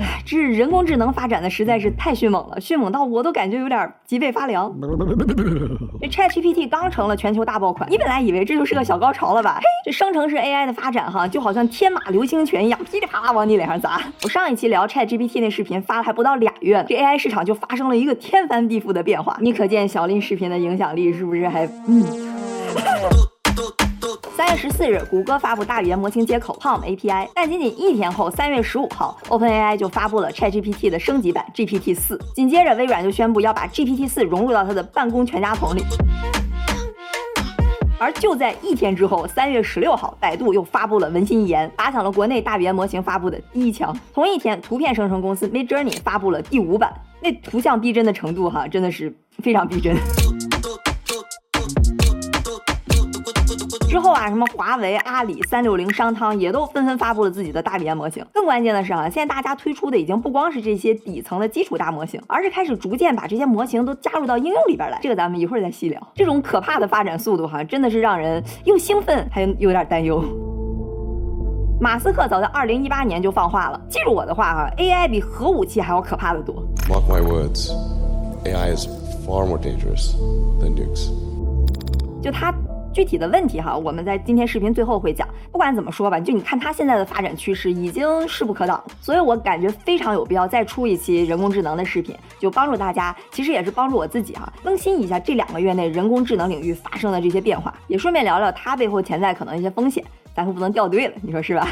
唉，这人工智能发展的实在是太迅猛了，迅猛到我都感觉有点脊背发凉。这 ChatGPT 刚成了全球大爆款，你本来以为这就是个小高潮了吧？嘿，这生成式 AI 的发展哈，就好像天马流星拳一样，噼里啪啦往你脸上砸。我上一期聊 ChatGPT 那视频发了还不到俩月呢，这 AI 市场就发生了一个天翻地覆的变化。你可见小林视频的影响力是不是还嗯？三月十四日，谷歌发布大语言模型接口 PaLM API，但仅仅一天后，三月十五号，OpenAI 就发布了 ChatGPT 的升级版 GPT 四。紧接着，微软就宣布要把 GPT 四融入到它的办公全家桶里。而就在一天之后，三月十六号，百度又发布了文心一言，打响了国内大语言模型发布的第一枪。同一天，图片生成公司 Midjourney 发布了第五版，那图像逼真的程度哈，真的是非常逼真。之后啊，什么华为、阿里、三六零、商汤也都纷纷发布了自己的大语言模型。更关键的是啊，现在大家推出的已经不光是这些底层的基础大模型，而是开始逐渐把这些模型都加入到应用里边来。这个咱们一会儿再细聊。这种可怕的发展速度哈，真的是让人又兴奋还有点担忧。马斯克早在二零一八年就放话了，记住我的话哈，AI 比核武器还要可怕的多。Mark my words, AI is far more dangerous than nukes。就他。具体的问题哈，我们在今天视频最后会讲。不管怎么说吧，就你看它现在的发展趋势已经势不可挡，所以我感觉非常有必要再出一期人工智能的视频，就帮助大家，其实也是帮助我自己哈，更新一下这两个月内人工智能领域发生的这些变化，也顺便聊聊它背后潜在可能一些风险，咱可不能掉队了，你说是吧？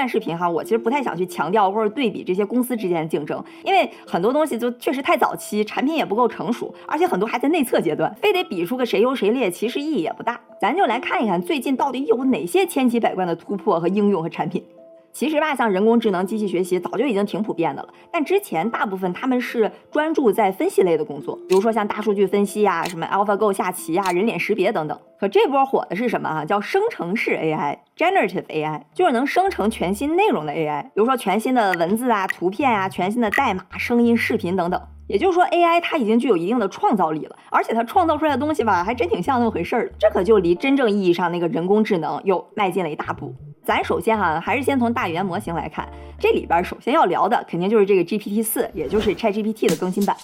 看视频哈，我其实不太想去强调或者对比这些公司之间的竞争，因为很多东西就确实太早期，产品也不够成熟，而且很多还在内测阶段，非得比出个谁优谁劣，其实意义也不大。咱就来看一看最近到底有哪些千奇百怪的突破和应用和产品。其实吧，像人工智能、机器学习早就已经挺普遍的了，但之前大部分他们是专注在分析类的工作，比如说像大数据分析呀、什么 AlphaGo 下棋呀、人脸识别等等。可这波火的是什么啊？叫生成式 AI，Generative AI，就是能生成全新内容的 AI，比如说全新的文字啊、图片啊、全新的代码、声音、视频等等。也就是说，AI 它已经具有一定的创造力了，而且它创造出来的东西吧，还真挺像那么回事儿。这可就离真正意义上那个人工智能又迈进了一大步。咱首先哈，还是先从大语言模型来看，这里边首先要聊的肯定就是这个 GPT 四，也就是 ChatGPT 的更新版。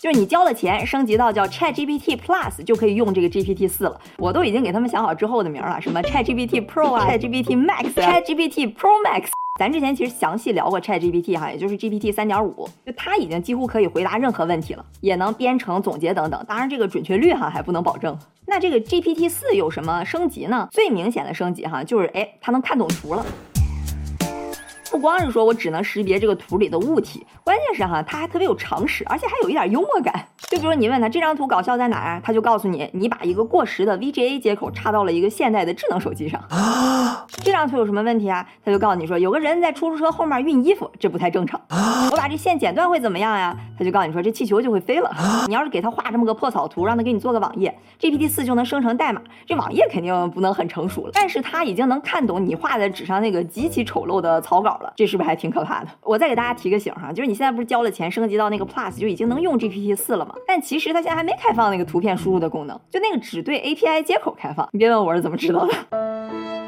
就是你交了钱，升级到叫 ChatGPT Plus 就可以用这个 GPT 四了。我都已经给他们想好之后的名了，什么 ChatGPT Pro 啊，ChatGPT Max，ChatGPT Pro Max。咱之前其实详细聊过 ChatGPT 哈，也就是 GPT 三点五，就它已经几乎可以回答任何问题了，也能编程、总结等等。当然这个准确率哈还不能保证。那这个 GPT 四有什么升级呢？最明显的升级哈，就是哎，它能看懂图了。不光是说我只能识别这个图里的物体，关键是哈，它还特别有常识，而且还有一点幽默感。就比如你问他这张图搞笑在哪儿，他就告诉你，你把一个过时的 VGA 接口插到了一个现代的智能手机上。这张图有什么问题啊？他就告诉你说，有个人在出租车后面熨衣服，这不太正常。我把这线剪断会怎么样呀？他就告诉你说，这气球就会飞了。你要是给他画这么个破草图，让他给你做个网页，GPT 四就能生成代码。这网页肯定不能很成熟了，但是他已经能看懂你画在纸上那个极其丑陋的草稿了。这是不是还挺可怕的？我再给大家提个醒哈，就是你现在不是交了钱升级到那个 Plus 就已经能用 GPT 四了吗？但其实它现在还没开放那个图片输入的功能，就那个只对 API 接口开放。你别问我是怎么知道的。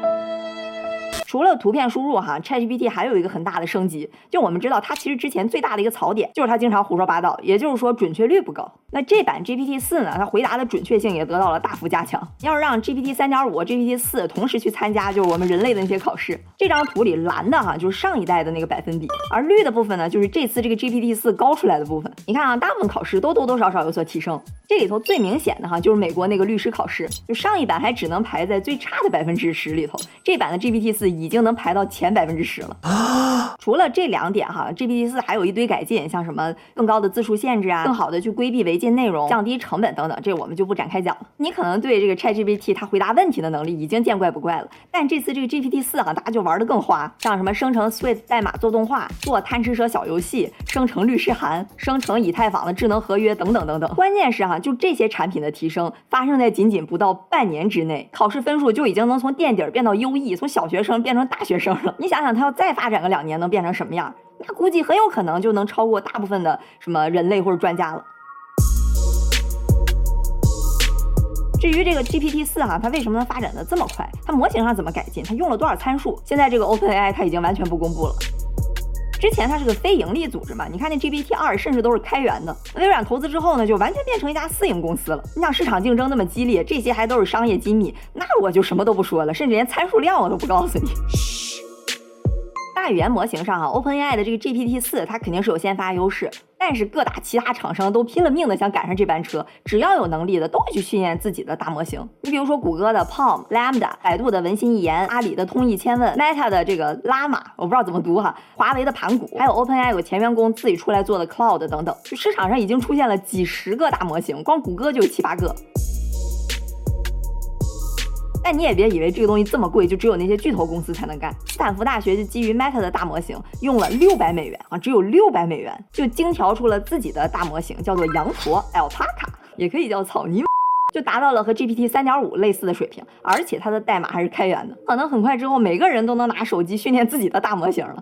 除了图片输入哈，ChatGPT 还有一个很大的升级，就我们知道它其实之前最大的一个槽点就是它经常胡说八道，也就是说准确率不高。那这版 GPT 四呢，它回答的准确性也得到了大幅加强。要是让 GPT 三点五、GPT 四同时去参加，就是我们人类的那些考试，这张图里蓝的哈就是上一代的那个百分比，而绿的部分呢就是这次这个 GPT 四高出来的部分。你看啊，大部分考试都多多少少有所提升。这里头最明显的哈就是美国那个律师考试，就上一版还只能排在最差的百分之十里头，这版的 GPT 四。已经能排到前百分之十了。除了这两点哈，GPT 四还有一堆改进，像什么更高的字数限制啊，更好的去规避违禁内容，降低成本等等，这我们就不展开讲了。你可能对这个 ChatGPT 它回答问题的能力已经见怪不怪了，但这次这个 GPT 四哈，大家就玩的更花，像什么生成 Swift 代码做动画，做贪吃蛇小游戏，生成律师函，生成以太坊的智能合约等等等等。关键是哈，就这些产品的提升发生在仅仅不到半年之内，考试分数就已经能从垫底变到优异，从小学生。变成大学生了，你想想，它要再发展个两年，能变变成什么样？那估计很有可能就能超过大部分的什么人类或者专家了。至至于这个 GPT 四哈，它为什么能发展的这么快？它模型上怎么改进？它用了多少参数？现在这个 OpenAI 它已经完全不公布了。之前它是个非盈利组织嘛，你看那 GPT 二甚至都是开源的。微软投资之后呢，就完全变成一家私营公司了。你想市场竞争那么激烈，这些还都是商业机密，那我就什么都不说了，甚至连参数量我都不告诉你。大语言模型上哈，OpenAI 的这个 GPT 四它肯定是有先发优势，但是各大其他厂商都拼了命的想赶上这班车，只要有能力的都会去训练自己的大模型。你比如说谷歌的 Palm、Lambda、百度的文心一言、阿里的通义千问、Meta 的这个 Llama，我不知道怎么读哈，华为的盘古，还有 OpenAI 有前员工自己出来做的 Cloud 等等，市场上已经出现了几十个大模型，光谷歌就有七八个。但你也别以为这个东西这么贵，就只有那些巨头公司才能干。斯坦福大学就基于 Meta 的大模型，用了六百美元啊，只有六百美元就精调出了自己的大模型，叫做羊驼 Alpaca，也可以叫草泥，就达到了和 GPT 三点五类似的水平，而且它的代码还是开源的，可能很快之后每个人都能拿手机训练自己的大模型了。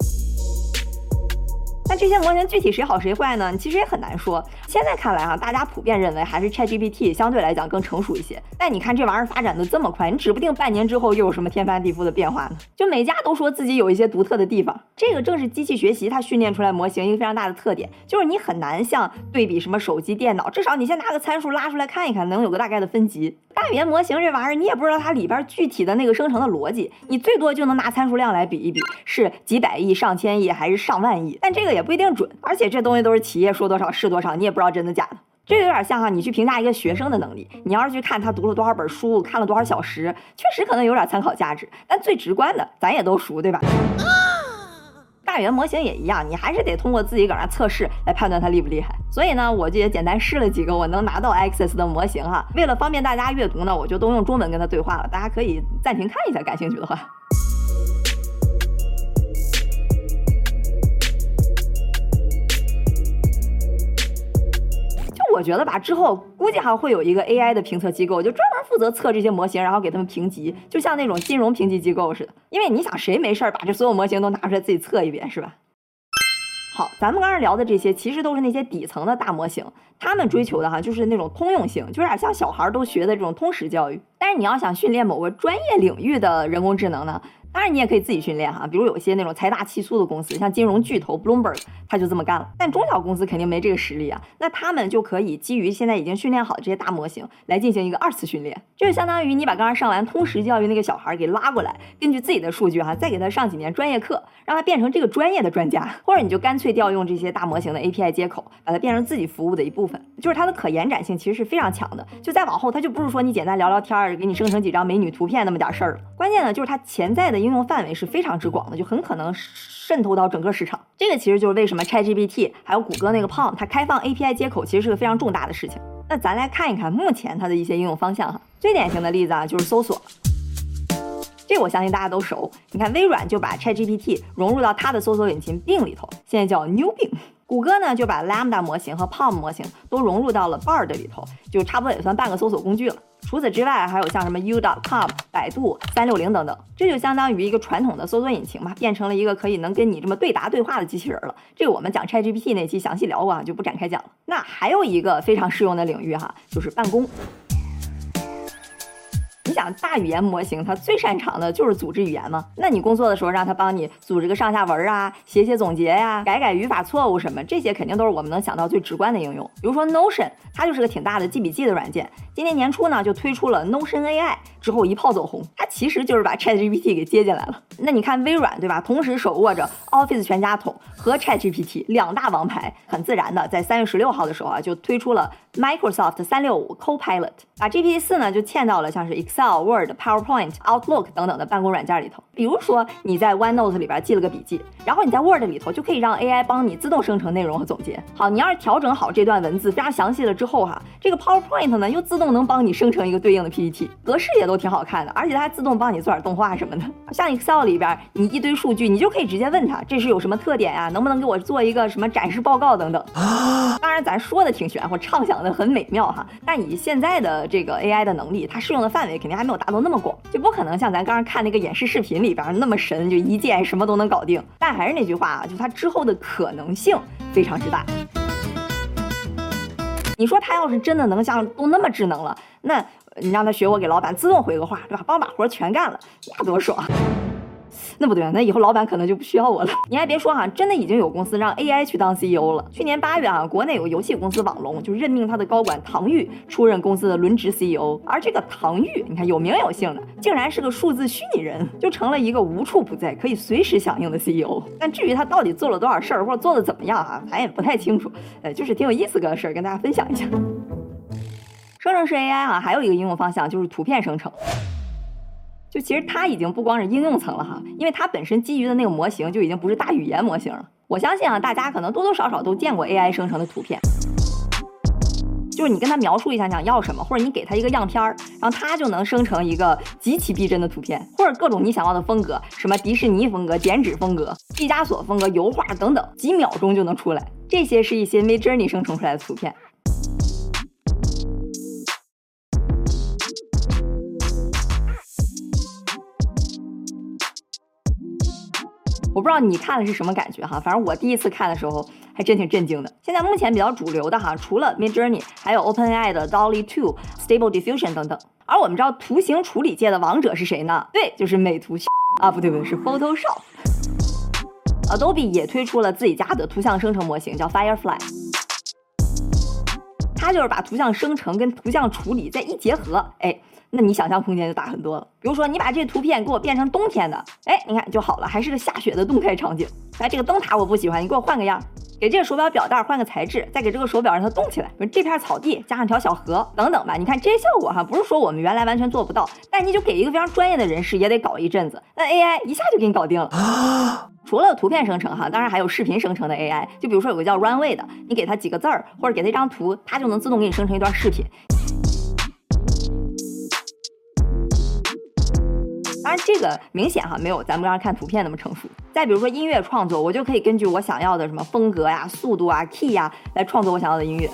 那这些模型具体谁好谁坏呢？其实也很难说。现在看来哈，大家普遍认为还是 ChatGPT 相对来讲更成熟一些。但你看这玩意儿发展的这么快，你指不定半年之后又有什么天翻地覆的变化呢？就每家都说自己有一些独特的地方，这个正是机器学习它训练出来模型一个非常大的特点，就是你很难像对比什么手机、电脑，至少你先拿个参数拉出来看一看，能有个大概的分级。大语言模型这玩意儿，你也不知道它里边具体的那个生成的逻辑，你最多就能拿参数量来比一比，是几百亿、上千亿还是上万亿，但这个也不一定准，而且这东西都是企业说多少是多少，你也不知道真的假的。这有点像哈，你去评价一个学生的能力，你要是去看他读了多少本书，看了多少小时，确实可能有点参考价值，但最直观的咱也都熟，对吧？大语言模型也一样，你还是得通过自己搁那测试来判断它厉不厉害。所以呢，我就也简单试了几个我能拿到 Access 的模型哈。为了方便大家阅读呢，我就都用中文跟他对话了。大家可以暂停看一下，感兴趣的话。我觉得吧，之后估计还会有一个 AI 的评测机构，就专门负责测这些模型，然后给他们评级，就像那种金融评级机构似的。因为你想，谁没事儿把这所有模型都拿出来自己测一遍，是吧？好，咱们刚才聊的这些，其实都是那些底层的大模型，他们追求的哈，就是那种通用性，就有点像小孩都学的这种通识教育。但是你要想训练某个专业领域的人工智能呢？当然，你也可以自己训练哈，比如有些那种财大气粗的公司，像金融巨头 Bloomberg，他就这么干了。但中小公司肯定没这个实力啊，那他们就可以基于现在已经训练好的这些大模型来进行一个二次训练，这就相当于你把刚刚上完通识教育那个小孩给拉过来，根据自己的数据哈，再给他上几年专业课，让他变成这个专业的专家，或者你就干脆调用这些大模型的 API 接口，把它变成自己服务的一部分，就是它的可延展性其实是非常强的。就再往后，它就不是说你简单聊聊天儿，给你生成几张美女图片那么点事儿了。关键呢，就是它潜在的应用范围是非常。之广的，就很可能渗透到整个市场。这个其实就是为什么 ChatGPT 还有谷歌那个 Palm 它开放 API 接口，其实是个非常重大的事情。那咱来看一看目前它的一些应用方向哈。最典型的例子啊，就是搜索。这我相信大家都熟。你看微软就把 ChatGPT 融入到它的搜索引擎 Bing 里头，现在叫 New Bing。谷歌呢就把 Lambda 模型和 Palm 模型都融入到了 Bard 里头，就差不多也算半个搜索工具了。除此之外，还有像什么 U.com、百度、三六零等等，这就相当于一个传统的搜索引擎嘛，变成了一个可以能跟你这么对答对话的机器人了。这个我们讲 ChatGPT 那期详细聊过啊，就不展开讲了。那还有一个非常适用的领域哈，就是办公。你想大语言模型，它最擅长的就是组织语言嘛？那你工作的时候让它帮你组织个上下文啊，写写总结呀，改改语法错误什么，这些肯定都是我们能想到最直观的应用。比如说 Notion，它就是个挺大的记笔记的软件。今年年初呢，就推出了 Notion AI，之后一炮走红。它其实就是把 ChatGPT 给接进来了。那你看微软对吧？同时手握着 Office 全家桶和 ChatGPT 两大王牌，很自然的在三月十六号的时候啊，就推出了 Microsoft 三六五 Copilot，把 GPT 四呢就嵌到了像是 Excel、Word、PowerPoint、Outlook 等等的办公软件里头。比如说你在 OneNote 里边记了个笔记，然后你在 Word 里头就可以让 AI 帮你自动生成内容和总结。好，你要是调整好这段文字非常详细了之后哈，这个 PowerPoint 呢又自动能帮你生成一个对应的 PPT，格式也都挺好看的，而且它还自动帮你做点动画什么的。像 Excel 里边你一堆数据，你就可以直接问它这是有什么特点呀？能不能给我做一个什么展示报告等等。当然咱说的挺玄乎，畅想的很美妙哈，但以现在的这个 AI 的能力，它适用的范围肯定还没有达到那么广，就不可能像咱刚刚看那个演示视频里边那么神，就一键什么都能搞定。但还是那句话啊，就它之后的可能性非常之大。你说它要是真的能像都那么智能了，那你让他学我给老板自动回个话，对吧？帮我把活全干了，那多爽！那不对，那以后老板可能就不需要我了。你还别说哈，真的已经有公司让 AI 去当 CEO 了。去年八月啊，国内有个游戏公司网龙就任命他的高管唐钰出任公司的轮值 CEO，而这个唐钰，你看有名有姓的，竟然是个数字虚拟人，就成了一个无处不在、可以随时响应的 CEO。但至于他到底做了多少事儿，或者做的怎么样啊，咱也不太清楚。呃，就是挺有意思个事儿，跟大家分享一下。生成式 AI 啊，还有一个应用方向就是图片生成。就其实它已经不光是应用层了哈，因为它本身基于的那个模型就已经不是大语言模型了。我相信啊，大家可能多多少少都见过 AI 生成的图片，就是你跟他描述一下想要什么，或者你给他一个样片儿，然后他就能生成一个极其逼真的图片，或者各种你想要的风格，什么迪士尼风格、剪纸风格、毕加索风格、油画等等，几秒钟就能出来。这些是一些 Midjourney 生成出来的图片。我不知道你看的是什么感觉哈，反正我第一次看的时候还真挺震惊的。现在目前比较主流的哈，除了 Midjourney，还有 OpenAI 的 Dolly 2、Stable Diffusion 等等。而我们知道图形处理界的王者是谁呢？对，就是美图啊，不对不对，是 Photoshop。Adobe 也推出了自己家的图像生成模型，叫 Firefly。它就是把图像生成跟图像处理在一结合，哎。那你想象空间就大很多了。比如说，你把这图片给我变成冬天的，哎，你看就好了，还是个下雪的动态场景。哎，这个灯塔我不喜欢，你给我换个样，给这个手表表带换个材质，再给这个手表让它动起来。比如这片草地加上条小河等等吧。你看这些效果哈，不是说我们原来完全做不到，但你就给一个非常专业的人士也得搞一阵子，那 AI 一下就给你搞定了。除了图片生成哈，当然还有视频生成的 AI。就比如说有个叫 Runway 的，你给它几个字儿或者给它一张图，它就能自动给你生成一段视频。然，这个明显哈没有咱们刚刚看图片那么成熟。再比如说音乐创作，我就可以根据我想要的什么风格呀、速度啊、key 呀来创作我想要的音乐。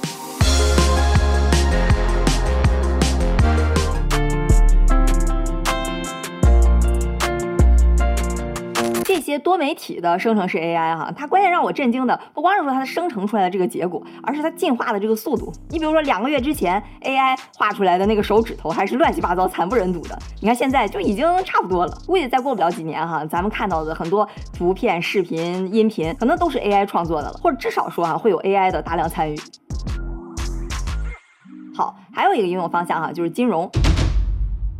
这些多媒体的生成式 AI 哈，它关键让我震惊的不光是说它生成出来的这个结果，而是它进化的这个速度。你比如说两个月之前 AI 画出来的那个手指头还是乱七八糟、惨不忍睹的，你看现在就已经差不多了。估计再过不了几年哈，咱们看到的很多图片、视频、音频可能都是 AI 创作的了，或者至少说哈会有 AI 的大量参与。好，还有一个应用方向哈，就是金融。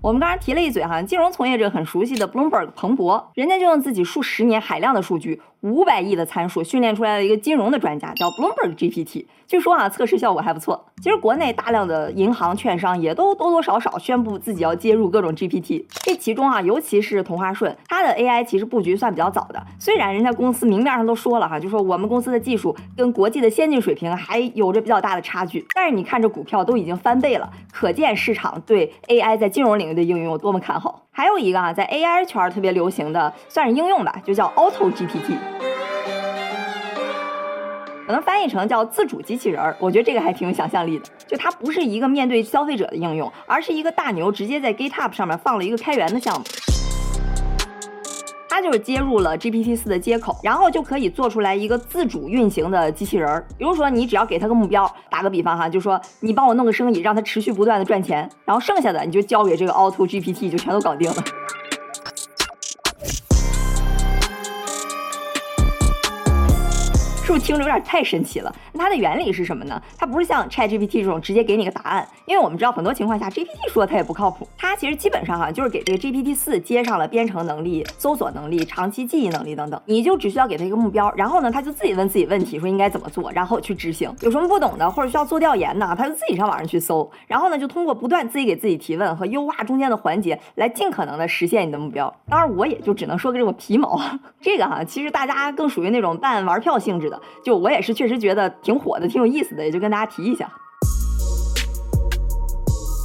我们刚才提了一嘴哈，金融从业者很熟悉的 Bloomberg 彭博，人家就用自己数十年海量的数据。五百亿的参数训练出来了一个金融的专家，叫 Bloomberg GPT。据说啊，测试效果还不错。其实国内大量的银行、券商也都多多少少宣布自己要接入各种 GPT。这其中啊，尤其是同花顺，它的 AI 其实布局算比较早的。虽然人家公司明面上都说了哈，就说我们公司的技术跟国际的先进水平还有着比较大的差距，但是你看这股票都已经翻倍了，可见市场对 AI 在金融领域的应用有多么看好。还有一个啊，在 AI 圈特别流行的，算是应用吧，就叫 Auto GPT，可能翻译成叫自主机器人儿。我觉得这个还挺有想象力的，就它不是一个面对消费者的应用，而是一个大牛直接在 GitHub 上面放了一个开源的项目。它就是接入了 GPT 四的接口，然后就可以做出来一个自主运行的机器人儿。比如说，你只要给它个目标，打个比方哈，就说你帮我弄个生意，让它持续不断的赚钱，然后剩下的你就交给这个 Auto GPT，就全都搞定了。是不是听着有点太神奇了？那它的原理是什么呢？它不是像 Chat GPT 这种直接给你个答案，因为我们知道很多情况下 GPT 说它也不靠谱。它其实基本上哈就是给这个 GPT 四接上了编程能力、搜索能力、长期记忆能力等等。你就只需要给它一个目标，然后呢，它就自己问自己问题，说应该怎么做，然后去执行。有什么不懂的或者需要做调研呢，它就自己上网上去搜，然后呢，就通过不断自己给自己提问和优化中间的环节，来尽可能的实现你的目标。当然，我也就只能说个这么皮毛。这个哈，其实大家更属于那种半玩票性质的。就我也是确实觉得挺火的，挺有意思的，也就跟大家提一下。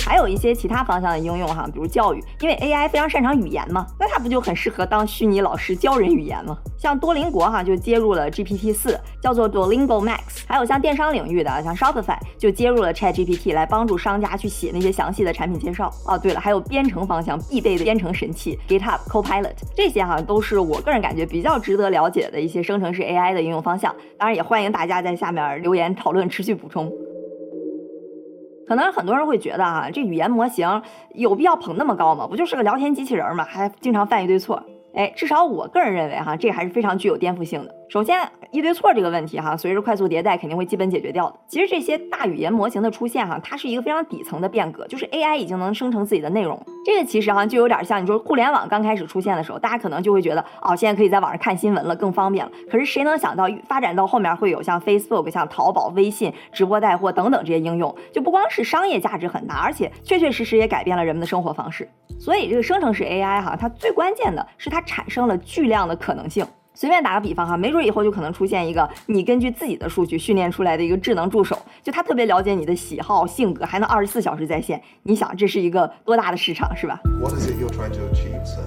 还有一些其他方向的应用哈，比如教育，因为 AI 非常擅长语言嘛，那它不就很适合当虚拟老师教人语言吗？像多邻国哈就接入了 GPT 四，叫做 Duolingo Max。还有像电商领域的，像 Shopify 就接入了 ChatGPT 来帮助商家去写那些详细的产品介绍。哦，对了，还有编程方向必备的编程神器 GitHub Copilot，这些哈都是我个人感觉比较值得了解的一些生成式 AI 的应用方向。当然也欢迎大家在下面留言讨论，持续补充。可能很多人会觉得啊，这语言模型有必要捧那么高吗？不就是个聊天机器人吗？还经常犯一堆错。哎，至少我个人认为哈，这还是非常具有颠覆性的。首先，一堆错这个问题哈，随着快速迭代肯定会基本解决掉的。其实这些大语言模型的出现哈，它是一个非常底层的变革，就是 AI 已经能生成自己的内容。这个其实哈就有点像你说互联网刚开始出现的时候，大家可能就会觉得哦，现在可以在网上看新闻了，更方便了。可是谁能想到发展到后面会有像 Facebook、像淘宝、微信、直播带货等等这些应用，就不光是商业价值很大，而且确确实实也改变了人们的生活方式。所以这个生成式 AI 哈，它最关键的是它产生了巨量的可能性。随便打个比方哈，没准以后就可能出现一个你根据自己的数据训练出来的一个智能助手，就他特别了解你的喜好、性格，还能二十四小时在线。你想这是一个多大的市场，是吧？What is it you're trying to achieve, sir?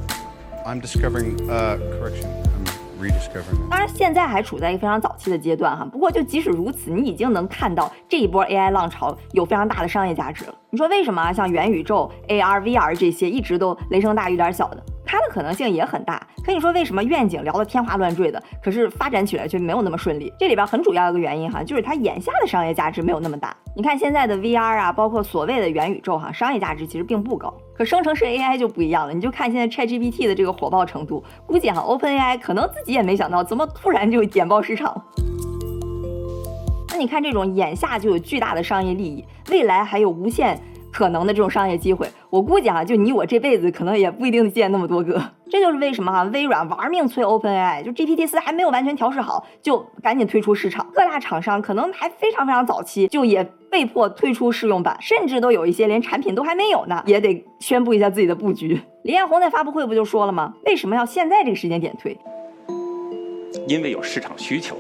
I'm discovering a correction. I'm rediscovering. 当然，现在还处在一个非常早期的阶段哈。不过，就即使如此，你已经能看到这一波 AI 浪潮有非常大的商业价值了。你说为什么啊？像元宇宙、AR、VR 这些一直都雷声大雨点小的？它的可能性也很大，可你说为什么愿景聊得天花乱坠的，可是发展起来却没有那么顺利？这里边很主要一个原因哈，就是它眼下的商业价值没有那么大。你看现在的 VR 啊，包括所谓的元宇宙哈，商业价值其实并不高。可生成式 AI 就不一样了，你就看现在 ChatGPT 的这个火爆程度，估计哈 OpenAI 可能自己也没想到，怎么突然就点爆市场。那你看这种眼下就有巨大的商业利益，未来还有无限。可能的这种商业机会，我估计哈，就你我这辈子可能也不一定见那么多个。这就是为什么哈，微软玩命催 OpenAI，就 GPT 四还没有完全调试好，就赶紧推出市场。各大厂商可能还非常非常早期，就也被迫推出试用版，甚至都有一些连产品都还没有呢，也得宣布一下自己的布局。李彦宏在发布会不就说了吗？为什么要现在这个时间点推？因为有市场需求。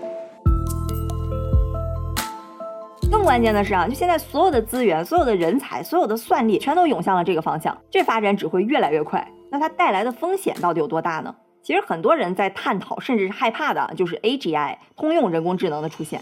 更关键的是啊，就现在所有的资源、所有的人才、所有的算力，全都涌向了这个方向，这发展只会越来越快。那它带来的风险到底有多大呢？其实很多人在探讨，甚至是害怕的，就是 AGI 通用人工智能的出现。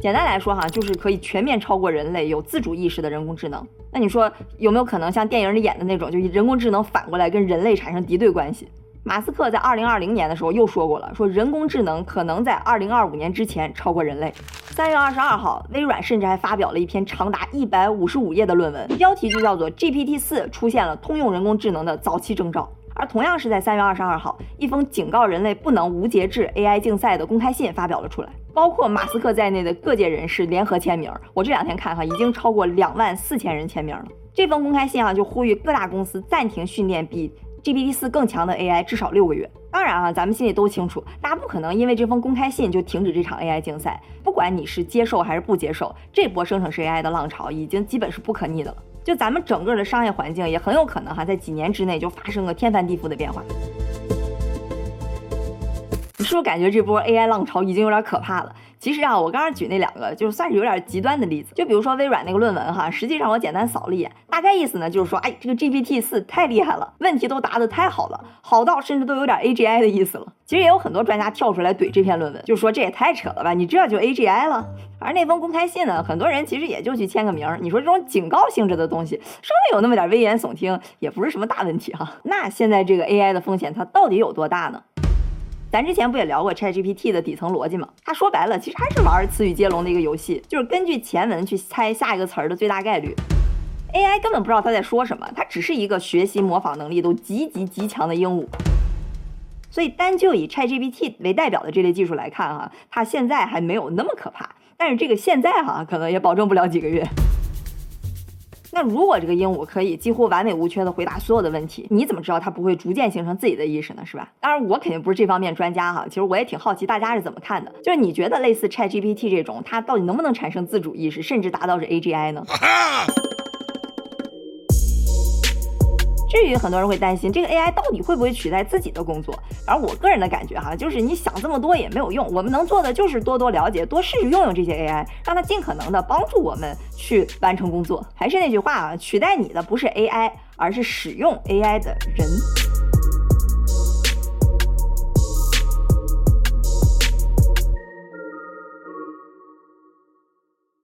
简单来说哈，就是可以全面超过人类、有自主意识的人工智能。那你说有没有可能像电影里演的那种，就人工智能反过来跟人类产生敌对关系？马斯克在二零二零年的时候又说过了，说人工智能可能在二零二五年之前超过人类。三月二十二号，微软甚至还发表了一篇长达一百五十五页的论文，标题就叫做 GPT 四出现了通用人工智能的早期征兆。而同样是在三月二十二号，一封警告人类不能无节制 AI 竞赛的公开信发表了出来，包括马斯克在内的各界人士联合签名。我这两天看哈，已经超过两万四千人签名了。这封公开信啊，就呼吁各大公司暂停训练比。GPT 四更强的 AI 至少六个月。当然啊，咱们心里都清楚，大家不可能因为这封公开信就停止这场 AI 竞赛。不管你是接受还是不接受，这波生成式 AI 的浪潮已经基本是不可逆的了。就咱们整个的商业环境也很有可能哈，在几年之内就发生个天翻地覆的变化。是不是感觉这波 AI 浪潮已经有点可怕了？其实啊，我刚刚举那两个就算是有点极端的例子，就比如说微软那个论文哈，实际上我简单扫了一眼，大概意思呢就是说，哎，这个 GPT 四太厉害了，问题都答得太好了，好到甚至都有点 AGI 的意思了。其实也有很多专家跳出来怼这篇论文，就说这也太扯了吧，你这就 AGI 了。而那封公开信呢，很多人其实也就去签个名，你说这种警告性质的东西，稍微有那么点危言耸听，也不是什么大问题哈。那现在这个 AI 的风险它到底有多大呢？咱之前不也聊过 ChatGPT 的底层逻辑吗？它说白了，其实还是玩词语接龙的一个游戏，就是根据前文去猜下一个词儿的最大概率。AI 根本不知道它在说什么，它只是一个学习模仿能力都极极极强的鹦鹉。所以单就以 ChatGPT 为代表的这类技术来看，哈，它现在还没有那么可怕。但是这个现在哈，可能也保证不了几个月。那如果这个鹦鹉可以几乎完美无缺的回答所有的问题，你怎么知道它不会逐渐形成自己的意识呢？是吧？当然，我肯定不是这方面专家哈。其实我也挺好奇大家是怎么看的。就是你觉得类似 ChatGPT 这种，它到底能不能产生自主意识，甚至达到是 AGI 呢？至于很多人会担心这个 AI 到底会不会取代自己的工作，而我个人的感觉哈，就是你想这么多也没有用。我们能做的就是多多了解，多试试用用这些 AI，让它尽可能的帮助我们去完成工作。还是那句话啊，取代你的不是 AI，而是使用 AI 的人。